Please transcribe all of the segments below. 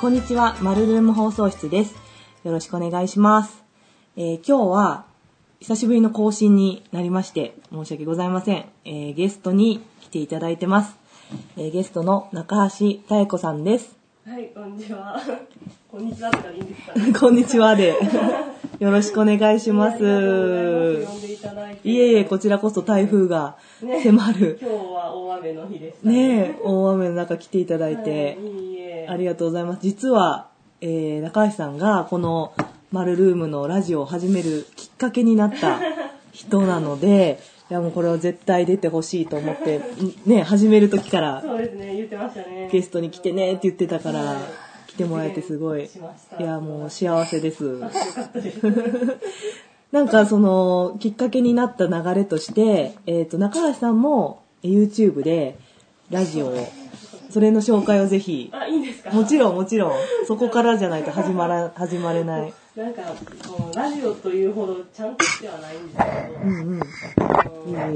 こんにちは、マルルーム放送室です。よろしくお願いします。えー今日は、久しぶりの更新になりまして、申し訳ございません。えーゲストに来ていただいてます。えーゲストの中橋妙子さんです。はい、こんにちは。こんにちはとかでいいんですかね。こんにちはで。よろしくお願いします。いえいえ、こちらこそ台風が迫る。今日は大雨の日でしたねえ、大雨の中来ていただいて、はいいいえ。ありがとうございます。実は、えー、中橋さんがこのマルルームのラジオを始めるきっかけになった人なので、いやもうこれは絶対出てほしいと思って、んね、始める時からそうですね、言ってましたね。ゲストに来てねって言ってたからはい、来てもらえてすごい、いやもう幸せです。なんかそのきっかけになった流れとして、えっ、と、中橋さんも YouTube でラジオを、それの紹介をぜひ、あ、いいんですか？もちろんもちろん、そこからじゃないと始まら、始まれない。なんか、もうラジオというほどちゃんとしてはないんですけど、うんうん。い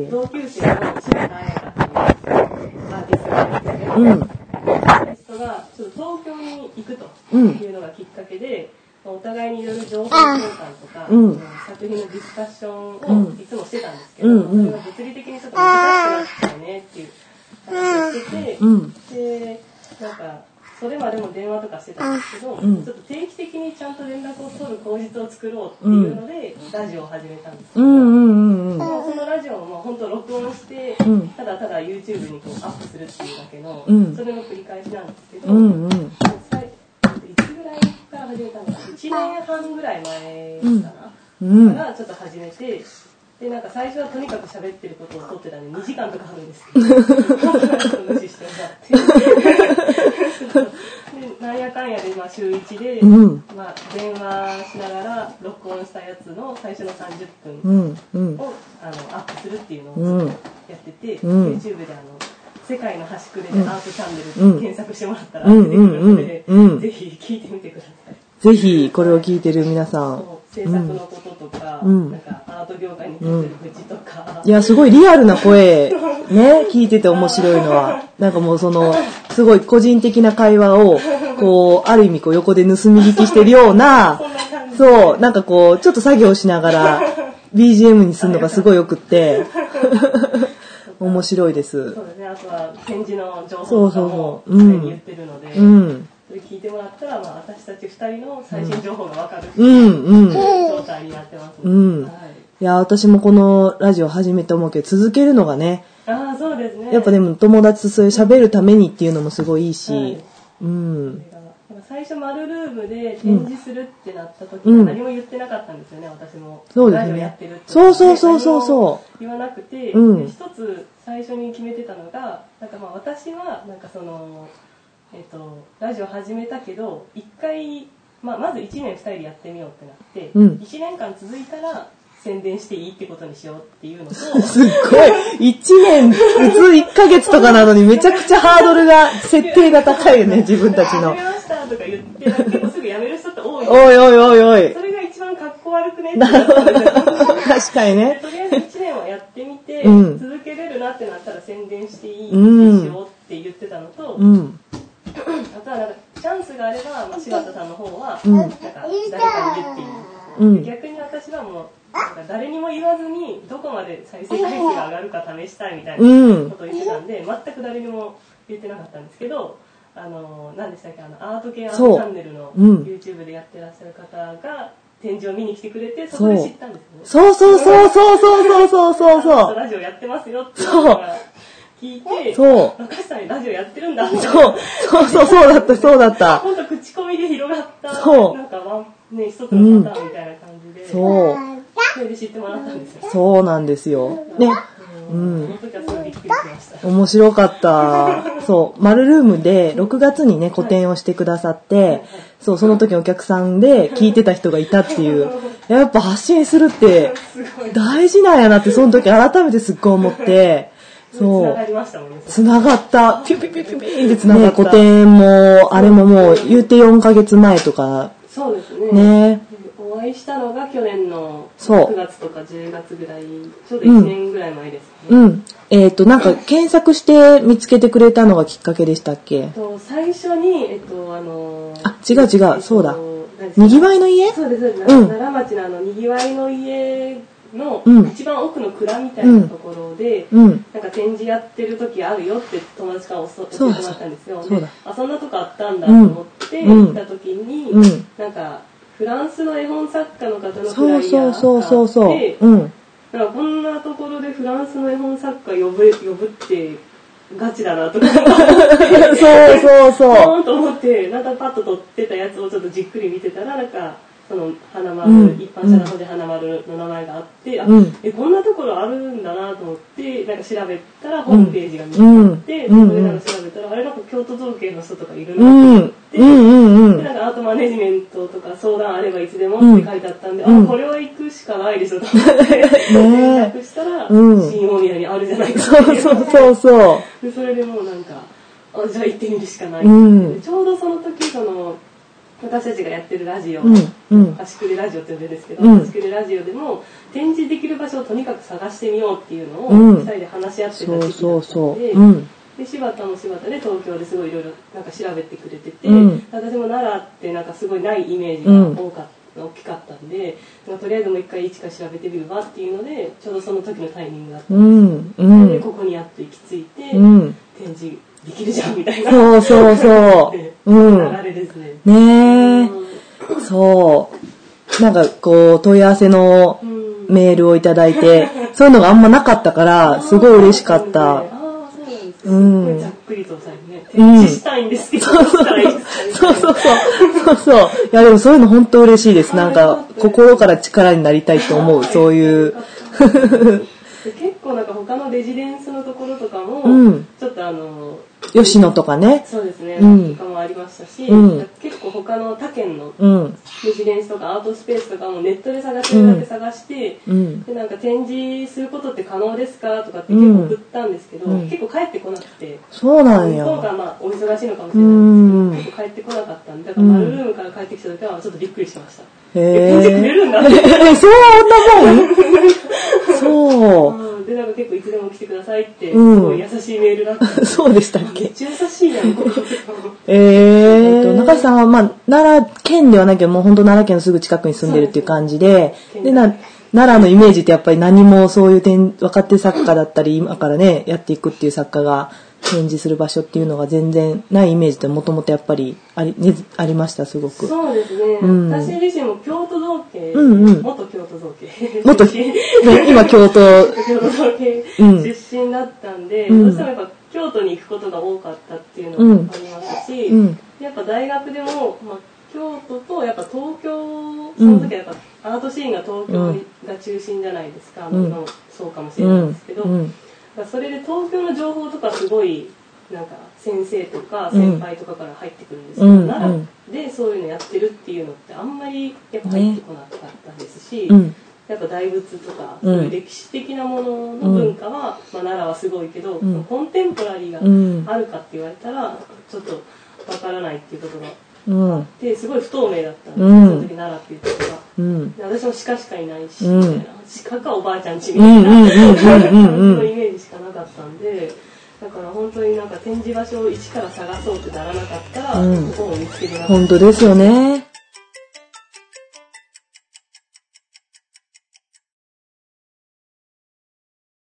えいえ。同級生の柴田彩香っていうアーティストがいるんですけど、うん。アーティストがちょっと東京に行くというのがきっかけで、まあお互いにいろいろ情報交換とか、うん。作品のディスカッションうん。をいつもしてたんですけど、うんうん。それが物理的にちょっと難しくなったよねっていうしてて、うん。で、なんか、それまでも電話とかしてたんですけど、うん。ちょっと定期的にちゃんと連絡を取る口実を作ろうっていうので、ラジオを始めたんですけど、うんそのラジオもまあ本当録音して、うん。ただただ YouTube にこうアップするっていうだけの、うん。それの繰り返しなんですけど、うんうん。さいいつぐらいから始めたのかな1年半ぐらい前かな、うん。からちょっと始めてでなんか最初はとにかく喋ってることを撮ってたんで 2時間とかあるんですけど。無視してもらってで なんやかんやでまあ週1で、うん。まあ、電話しながら録音したやつの最初の30う分んうん。をあのアップするっていうのをうん。やってて、うん。YouTube であの世界の端くれでアートチャンネルうん。検索してもらったらうん出てくるので、ぜひ聞いてみてください。ぜひ、これを聞いてる皆さん。制作のこととか、うん。なんかアート業界に対する愚痴とか、いや、すごいリアルな声、ね、聞いてて面白いのは、なんかもうその、すごい個人的な会話を、こう、ある意味こう横で盗み聞きしてるようなそう、なんかこう、ちょっと作業しながら、BGM にするのがすごいよくって、面白いです。そ。うですね、あとは展示の情そうそう報とかもそううん常に言ってるので、うん。それ聞いてもらったら、まあ、私たち2人の最新情報がわかるうん、うん。状態になってます、ねうん。はい、いや、私もこのラジオ始めて思うけど、続けるのがね、ああ、そうですね。やっぱでも友達とそういう喋るためにっていうのもすごいいいし、はいうん。最初マルルームで展示するってなった時うんは何も言ってなかったんですよね、私も。そうですねラジオやってるって。そうそうそうそうそう何も言わなくて、うんで一つ最初に決めてたのが、なんかまあ私は、なんかその、えっ、と、ラジオ始めたけど、一回、まあまず1年2人でやってみようってなって、うん1年間続いたら宣伝していいってことにしようっていうのと、すっごい、一年、普通1ヶ月とかなのにめちゃくちゃハードルが、設定が高いよね、自分たちの始。めましたとか言って、結構すぐ辞める人って多い。おいおいおいおいそ。れが一番かっこ悪くね なるほど。確かにね。とりあえず1年はやってみて、うん続けれるなってなったら宣伝していいってうんしようって言ってたのと、うん。あとはなんかチャンスがあれば、まあ、柴田さんの方は、うんなんか誰かに言っていい、うんで逆に私はもうなんか誰にも言わずにどこまで再生回数が上がるか試したいみたいなうんことを言ってたんで、全く誰にも言ってなかったんですけどあの何でしたっけあのアート系アートチャンネルのうん YouTube でやってらっしゃる方が展示を見に来てくれてそこで知ったんですよね。そうそうそうそうそうそうそうそう。ラジオやってますよっていう聞いて、そう中橋さんにラジオやってるんだ。そう、そうそうそうだった、そうだった。本当口コミで広がった、そうなんかワン、ね、一つのパターンみたいな感そう。それで知ってもらったんですよ。そうなんですよ。ね。うん。面白かった。そう、マルルームで6月にね、個展をしてくださって、そう、その時お客さんで聞いてた人がいたっていう。やっぱ発信するって。大事なんやなって、その時改めてすっごい思って、つそうなが。りましたもんね。つながった。ピュピュピュピュピュってつながった。個展も、あれももう言うて4ヶ月前とか、そうですね。ね。お会いしたのが去年のそう。9月とか10月ぐらい、ちょうど1年ぐらい前ですね。うん。えっ、と、なんか 検索して見つけてくれたのがきっかけでしたっけ？と最初に、えっと、あのあ違う違うえっとそうだ。にぎわいの家？そうです、そうでん。奈良町のあのにぎわいの家のうん。一番奥の蔵みたいなところで、うん。なんか展示やってる時あるよって友達から教教えてそうだもらったんですよ。そうだ。であ、そんなとこあったんだと思ってうん。行った時に、うん。なんかフランスの絵本作家の方のフそうライヤーそうそうそうそう。があってうん。なんかこんなところでフランスの絵本作家呼ぶ呼ぶってガチだなとか そうそうポそーンと思ってなんかパッと撮ってたやつをちょっとじっくり見てたらなんかその花丸、うん一般社の方で花丸の名前があって、あうんえこんなところあるんだなと思ってなんか調べたらホームページが見つかって、うんそれなんか調べたらあれなんか京都造形の人とかいるう。うなと思っ。うんうんうん。でなんかアートマネジメントとか相談あればいつでもうんって書いてあったんで、うん。あこれは行くしかないでしょと。思って連絡したら、うん新大宮にあるじゃないかそうっていう。そうそうそでそれでもうなんかあじゃあ行ってみるしかない、ちょうどその時その私たちがやってるラジオ、うん。うん。端くれラジオって呼んでるんですけど、うん。端くれラジオでも展示できる場所をとにかく探してみようっていうのをうん。二人で話し合っう。てた時期だったそうんそう。で、うん。で柴田も柴田で東京ですごいいろいろなんか調べてくれてて、うん私も奈良ってなんかすごいないイメージが多かった、大きかったんで、まあとりあえずもう一回一から調べてみるわっていうのでちょうどその時のタイミングだったうん。うでん。ここにやっと行き着いて、うん。展示できるじゃんみたいなそうそうそう。うん。流れですね。ねえ。そう。なんかこう、問い合わせのうんメールをいただいて、そういうのがあんまなかったから、すごい嬉しかった。うなんざっくりと最後ね。うん展示したいんですけど、どうそうそうそう。そうそう。いやでもそういうの本当嬉しいです。なんか、心から力になりたいと思う。そういう。で結構なんか他のレジデンスのところとかも、うんちょっとあの、吉野とかね。そうですね、うんありましたし、うん結構他の他県のうん。レジデンスとかアートスペースとかもネットで探してるだけ探して、うん。でなんか展示することって可能ですかとかって結構送ったんですけど、うん結構帰ってこなくて、そうなんや。向こうがまあお忙しいのかもしうれないですけど、結構帰ってこなかったんで、だからマルルームから帰ってきた時はちょっとびっくりしました。へえ、展示くれえ。るんだって。え、そうなもん？そう。うん。で、なんか結構いつでも来てくださいって、すうん。ごい優しいメールだった。そうでしたっめっけちゃ優しいやん、この人。えー、えっと、中井さんは、まあ、奈良県ではないけど、もう本当奈良県のすぐ近くに住んでるっていう感じで、で、な、奈良のイメージってやっぱり何もそういう点、若手作家だったり、今からね、やっていくっていう作家が展示する場所っていうのが全然ないイメージってもともとやっぱりあり、ね、ありました、すごく。そうですね、うん。私自身も京都造形、うんうん。元京都造形。元、今京都、京都造形うん。出身だったんで、うん。どうしてもやっぱ京都に行くことが多かったっていうのもありますし、うん。やっぱ大学でも、まあ、京都とやっぱ東京その時はやっぱアートシーンが東京が中心じゃないですか、うん。今もそうかもしうんれないですけど、。うん。それで東京の情報とかすごいなんか先生とか先輩とかから入ってくるんですけど、うん奈良でそういうのやってるっていうのってあんまりやっぱ入ってこなかったですし、うん。やっぱ大仏とか、うん。そういう歴史的なものの文化は、まあ、奈良はすごいけど、ん。コンテンポラリーがうん。あるかって言われたらちょっとわからないっていうことがうん。ですごい不透明だったんでその時奈良っていうところが。私も鹿しかいないし、うん。みたいな。鹿かおばあちゃんちみうんたいなうんうんうんうん感じのイメージしかなかったんでだから本当になんか展示場所を一から探そうってならなかったら、うんここも見つけれなかった本当ですよね。